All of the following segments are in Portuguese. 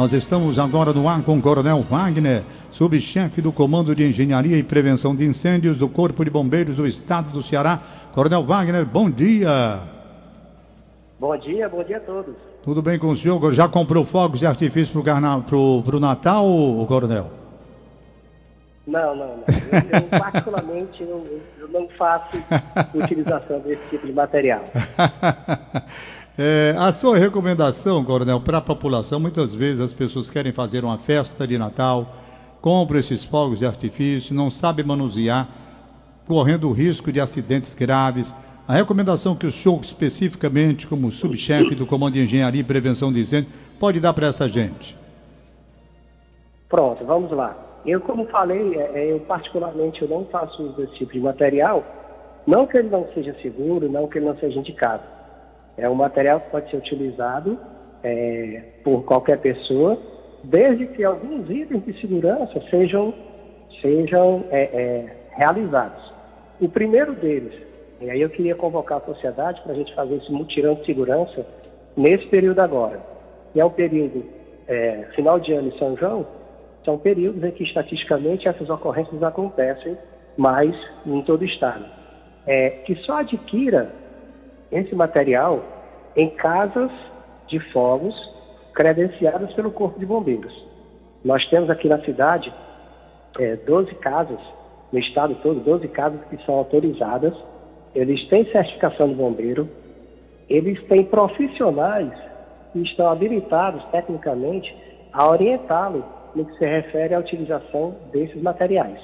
Nós estamos agora no ar com o Coronel Wagner, subchefe do Comando de Engenharia e Prevenção de Incêndios do Corpo de Bombeiros do Estado do Ceará. Coronel Wagner, bom dia. Bom dia, bom dia a todos. Tudo bem com o senhor? Já comprou fogos de artifício para o Natal, Coronel? Não, não, não. Eu, eu particularmente, eu, eu, não faço utilização desse tipo de material. É, a sua recomendação, Coronel, para a população, muitas vezes as pessoas querem fazer uma festa de Natal, compram esses fogos de artifício, não sabem manusear, correndo o risco de acidentes graves. A recomendação que o senhor, especificamente, como subchefe do Comando de Engenharia e Prevenção de Incêndio, pode dar para essa gente? Pronto, vamos lá. Eu, como falei, é, é, eu particularmente eu não faço uso desse tipo de material, não que ele não seja seguro, não que ele não seja indicado. É um material que pode ser utilizado é, por qualquer pessoa, desde que alguns itens de segurança sejam, sejam é, é, realizados. O primeiro deles, e aí eu queria convocar a sociedade para a gente fazer esse mutirão de segurança nesse período agora. E é o período é, final de ano em São João, são períodos em que estatisticamente essas ocorrências acontecem mais em todo o estado. É, que só adquira esse material em casas de fogos credenciadas pelo Corpo de Bombeiros. Nós temos aqui na cidade é, 12 casas, no estado todo, 12 casas que são autorizadas, eles têm certificação de bombeiro, eles têm profissionais que estão habilitados tecnicamente a orientá-lo no que se refere à utilização desses materiais.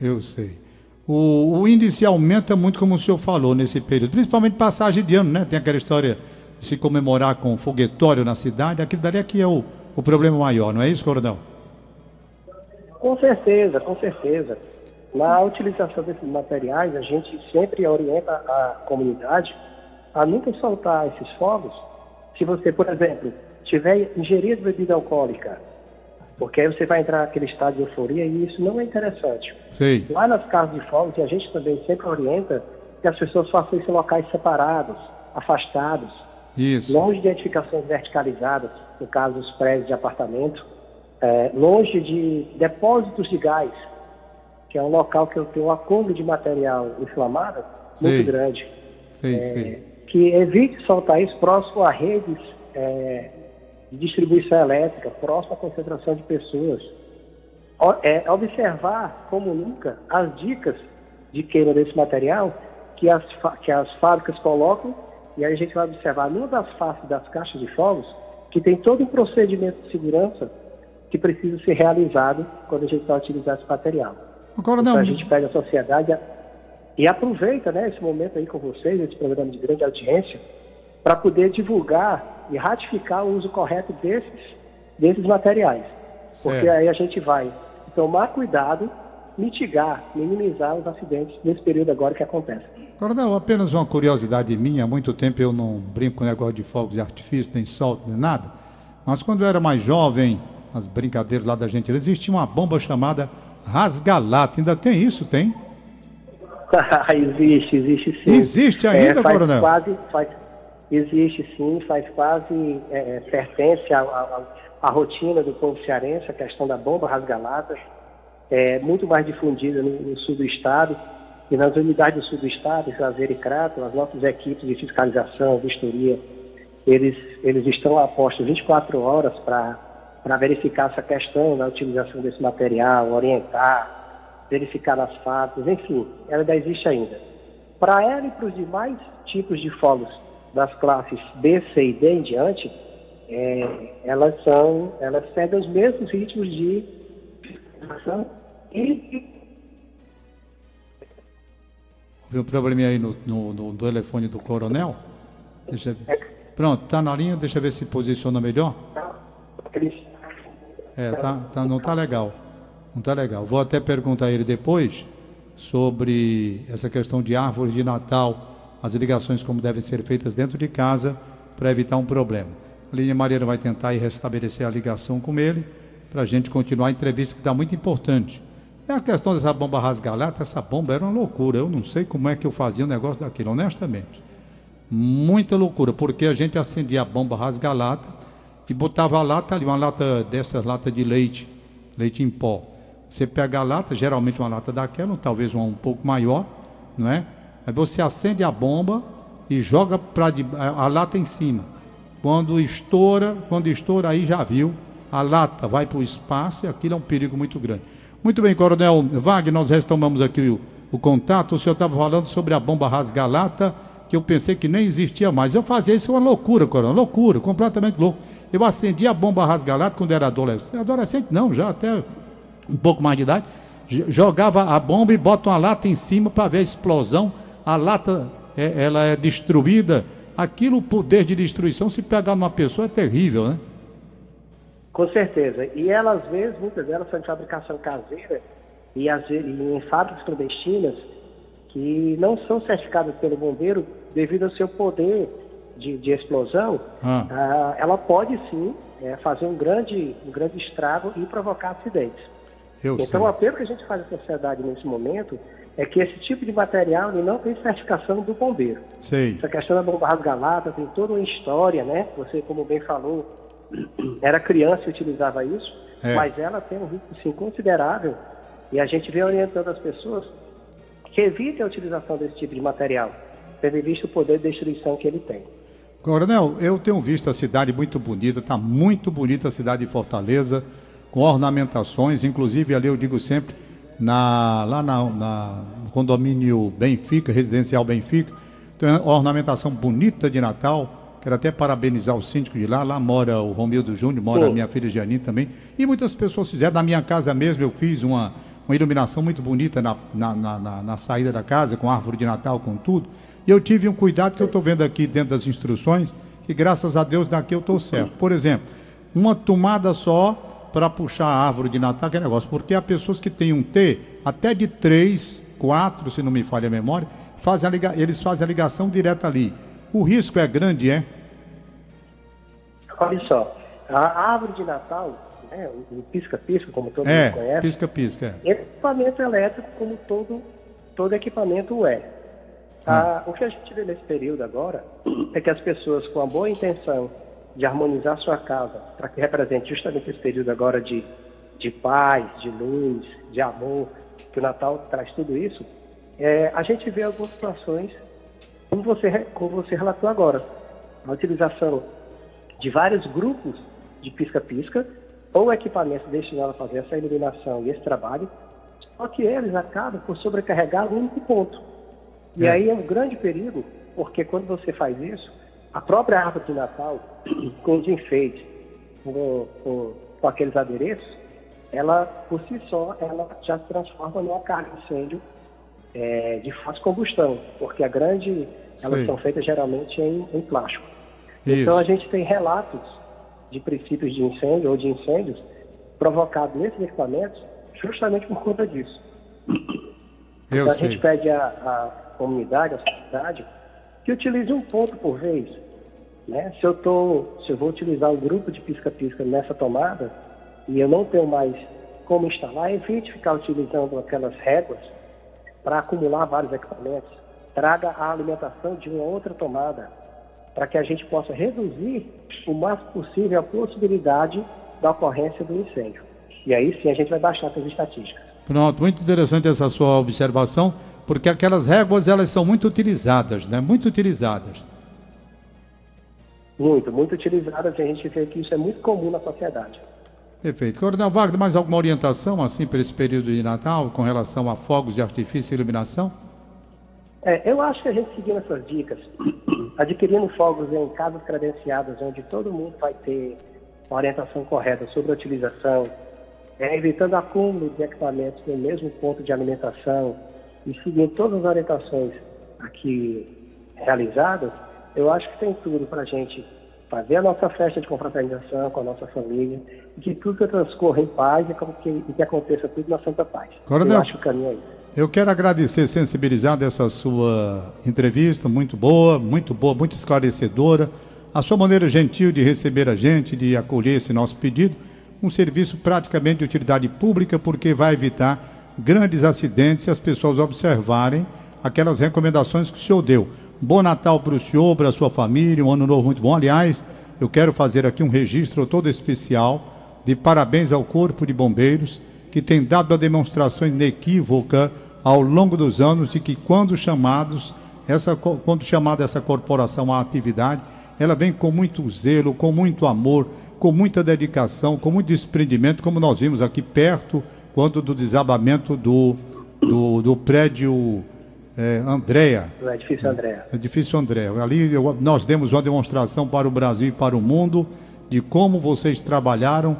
Eu sei. O, o, índice aumenta muito, como o senhor falou, nesse período, principalmente passagem de ano, né? Tem aquela história de se comemorar com foguetório na cidade, aquilo dali aqui é o, o problema maior, não é isso, Coronel? Com certeza, com certeza. Na utilização desses materiais, a gente sempre orienta a comunidade a nunca soltar esses fogos. Se você, por exemplo, tiver ingerido bebida alcoólica porque aí você vai entrar naquele estado de euforia e isso não é interessante. Sim. Lá nas casas de fogos, e a gente também sempre orienta que as pessoas façam isso em locais separados, afastados, isso. longe de edificações verticalizadas, no caso dos prédios de apartamento, é, longe de depósitos de gás, que é um local que eu tenho um acúmulo de material inflamado muito grande. Sim, é, sim. Que evite soltar isso próximo a redes é, de distribuição elétrica, próxima à concentração de pessoas. É observar, como nunca, as dicas de queima desse material que as, que as fábricas colocam, e aí a gente vai observar numa das faces das caixas de fogos que tem todo um procedimento de segurança que precisa ser realizado quando a gente vai utilizar esse material. Agora não. Então, a gente pede à sociedade a, e aproveita né, esse momento aí com vocês, esse programa de grande audiência, para poder divulgar e ratificar o uso correto desses, desses materiais. Certo. Porque aí a gente vai tomar cuidado, mitigar, minimizar os acidentes nesse período agora que acontece. Coronel, apenas uma curiosidade minha, há muito tempo eu não brinco com negócio de fogos de artifício, nem solto, nem nada, mas quando eu era mais jovem, as brincadeiras lá da gente, existia uma bomba chamada rasgalata, ainda tem isso, tem? existe, existe sim. Existe ainda, é, faz Coronel? Quase, faz, Existe sim, faz quase, é, é pertence à rotina do povo cearense, a questão da bomba rasgalata, é muito mais difundida no, no, sul do estado, e nas unidades do sul do estado, Juazeiro e Crato, as nossas equipes de fiscalização, vistoria, eles, eles estão a postos 24 horas para verificar essa questão da utilização desse material, orientar, verificar as fábricas, enfim, ela ainda existe ainda. Para ela e para os demais tipos de fogos das classes B, C e D em diante, é, elas são, elas seguem os mesmos ritmos de fiscalização e Houve um probleminha aí no, no, no, telefone do coronel? Deixa ver. Pronto, tá na linha, deixa eu ver se posiciona melhor. É, tá, tá, não tá legal. Não tá legal. Vou até perguntar a ele depois sobre essa questão de árvore de Natal as ligações como devem ser feitas dentro de casa para evitar um problema. A linha Mariana vai tentar restabelecer a ligação com ele para a gente continuar a entrevista que está muito importante. É a questão dessa bomba rasgalata, essa bomba era uma loucura. Eu não sei como é que eu fazia o negócio daquilo, honestamente. Muita loucura, porque a gente acendia a bomba rasgalata e botava a lata ali, uma lata dessas lata de leite, leite em pó. Você pega a lata, geralmente uma lata daquela, ou talvez uma um pouco maior, não é? Aí você acende a bomba e joga pra, a, lata em cima. Quando estoura, quando estoura aí já viu, a lata vai para o espaço e aquilo é um perigo muito grande. Muito bem, Coronel Wagner, nós retomamos aqui o, o contato. O senhor estava falando sobre a bomba rasga-lata, que eu pensei que nem existia mais. Eu fazia isso, é uma loucura, Coronel, loucura, completamente louco. Eu acendi a bomba rasga-lata quando era adolescente. Adolescente não, já até um pouco mais de idade. Jogava a bomba e bota uma lata em cima para ver a explosão. A lata, é, ela é destruída. Aquilo, o poder de destruição, se pegar numa pessoa, é terrível, né? Com certeza. E elas, às vezes, muitas delas são de fabricação caseira e, às vezes, em fábricas clandestinas que não são certificadas pelo bombeiro devido ao seu poder de, de explosão, ah. Ah, ela pode sim é, fazer um grande, um grande estrago e provocar acidentes. Eu então, sei. o apelo que a gente faz à sociedade nesse momento é que esse tipo de material não tem certificação do bombeiro. Sei. Essa questão da bomba rasgalata tem toda uma história, né? Você, como bem falou, era criança e utilizava isso, é. mas ela tem um risco sim, considerável e a gente vem orientando as pessoas que evitem a utilização desse tipo de material, tendo visto o poder de destruição que ele tem. Coronel, eu tenho visto a cidade muito bonita, está muito bonita a cidade de Fortaleza, com ornamentações, inclusive ali eu digo sempre, na, lá na, na, no condomínio Benfica, residencial Benfica, tem uma ornamentação bonita de Natal, Quero até parabenizar o síndico de lá. Lá mora o Romildo Júnior, mora a minha filha Janine também. E muitas pessoas fizeram. Na minha casa mesmo, eu fiz uma, uma iluminação muito bonita na, na, na, na saída da casa, com árvore de Natal, com tudo. E eu tive um cuidado que eu estou vendo aqui dentro das instruções, que graças a Deus daqui eu estou certo. Por exemplo, uma tomada só para puxar a árvore de Natal, que é negócio. Porque há pessoas que têm um T até de três, quatro, se não me falha a memória, fazem a liga, eles fazem a ligação direta ali. O risco é grande, é? Olha só, a árvore de Natal, né, o pisca-pisca, como todo é, mundo conhece, pisca-pisca. É. equipamento elétrico como todo, todo equipamento é. Ah. o que a gente vê nesse período agora é que as pessoas com a boa intenção de harmonizar sua casa, para que represente justamente esse período agora de, de paz, de luz, de amor, que o Natal traz tudo isso, é, a gente vê algumas situações como você, como você relatou agora, a utilização de vários grupos de pisca-pisca ou equipamentos destinados a fazer essa iluminação e esse trabalho, só que eles acabam por sobrecarregar um único ponto. E é. aí é um grande perigo, porque quando você faz isso, a própria árvore de Natal, com os enfeites, com, com, com aqueles adereços, ela, por si só, ela já se transforma numa carga de incêndio é, de fácil combustão, porque a grande, elas Sim. são feitas geralmente em, em plástico. Isso. Então a gente tem relatos de princípios de incêndio ou de incêndios provocados nesses equipamentos justamente por conta disso. Eu então sei. a gente pede à comunidade, à sociedade, que utilize um ponto por vez. Né? Se, eu tô, se eu vou utilizar um grupo de pisca-pisca nessa tomada e eu não tenho mais como instalar, evite ficar utilizando aquelas réguas para acumular vários equipamentos. Traga a alimentação de uma outra tomada, para que a gente possa reduzir o máximo possível a possibilidade da ocorrência do incêndio. E aí sim a gente vai baixar essas estatísticas. Pronto, muito interessante essa sua observação, porque aquelas réguas elas são muito utilizadas, né? Muito utilizadas. Muito, muito utilizadas e a gente vê que isso é muito comum na sociedade. Perfeito. Coronel Wagner, mais alguma orientação assim para esse período de Natal com relação a fogos de artifício e iluminação? É, eu acho que a gente seguindo essas dicas, adquirindo fogos em casas credenciadas, onde todo mundo vai ter uma orientação correta sobre a utilização, é, evitando acúmulo de equipamentos no mesmo ponto de alimentação e seguindo todas as orientações aqui realizadas, eu acho que tem tudo para a gente fazer a nossa festa de confraternização com a nossa família, e que tudo transcorra em paz e que, e que aconteça tudo na Santa Paz. Coronel, eu acho que o caminho é isso. Eu quero agradecer, sensibilizar dessa sua entrevista, muito boa, muito boa, muito esclarecedora. A sua maneira gentil de receber a gente, de acolher esse nosso pedido, um serviço praticamente de utilidade pública, porque vai evitar grandes acidentes se as pessoas observarem aquelas recomendações que o senhor deu. Bom Natal para o senhor, para a sua família, um ano novo muito bom. Aliás, eu quero fazer aqui um registro todo especial de parabéns ao Corpo de Bombeiros, que tem dado a demonstração inequívoca ao longo dos anos de que quando chamados, essa, quando chamada essa corporação à atividade, ela vem com muito zelo, com muito amor, com muita dedicação, com muito desprendimento, como nós vimos aqui perto, quando do desabamento do, do, do prédio é, Andréa. O edifício Andréa. Edifício Andréa. Ali eu, nós demos uma demonstração para o Brasil e para o mundo de como vocês trabalharam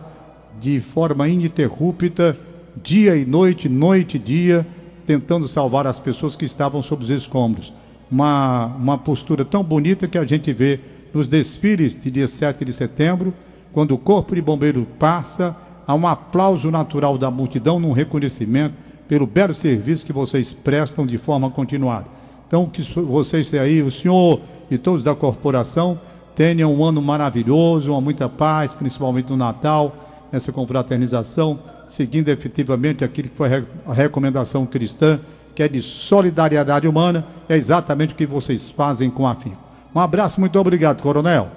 de forma ininterrupta, dia e noite, noite e dia, tentando salvar as pessoas que estavam sob os escombros. Uma, uma postura tão bonita que a gente vê nos desfiles de dia 7 de setembro, quando o Corpo de Bombeiro passa, há um aplauso natural da multidão num reconhecimento pelo belo serviço que vocês prestam de forma continuada. Então, que vocês aí, o senhor e todos da corporação, tenham um ano maravilhoso, uma muita paz, principalmente no Natal, nessa confraternização, seguindo efetivamente aquilo que foi a recomendação cristã, que é de solidariedade humana, é exatamente o que vocês fazem com a FIM. Um abraço, muito obrigado, coronel.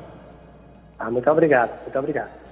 Ah, muito obrigado, muito obrigado.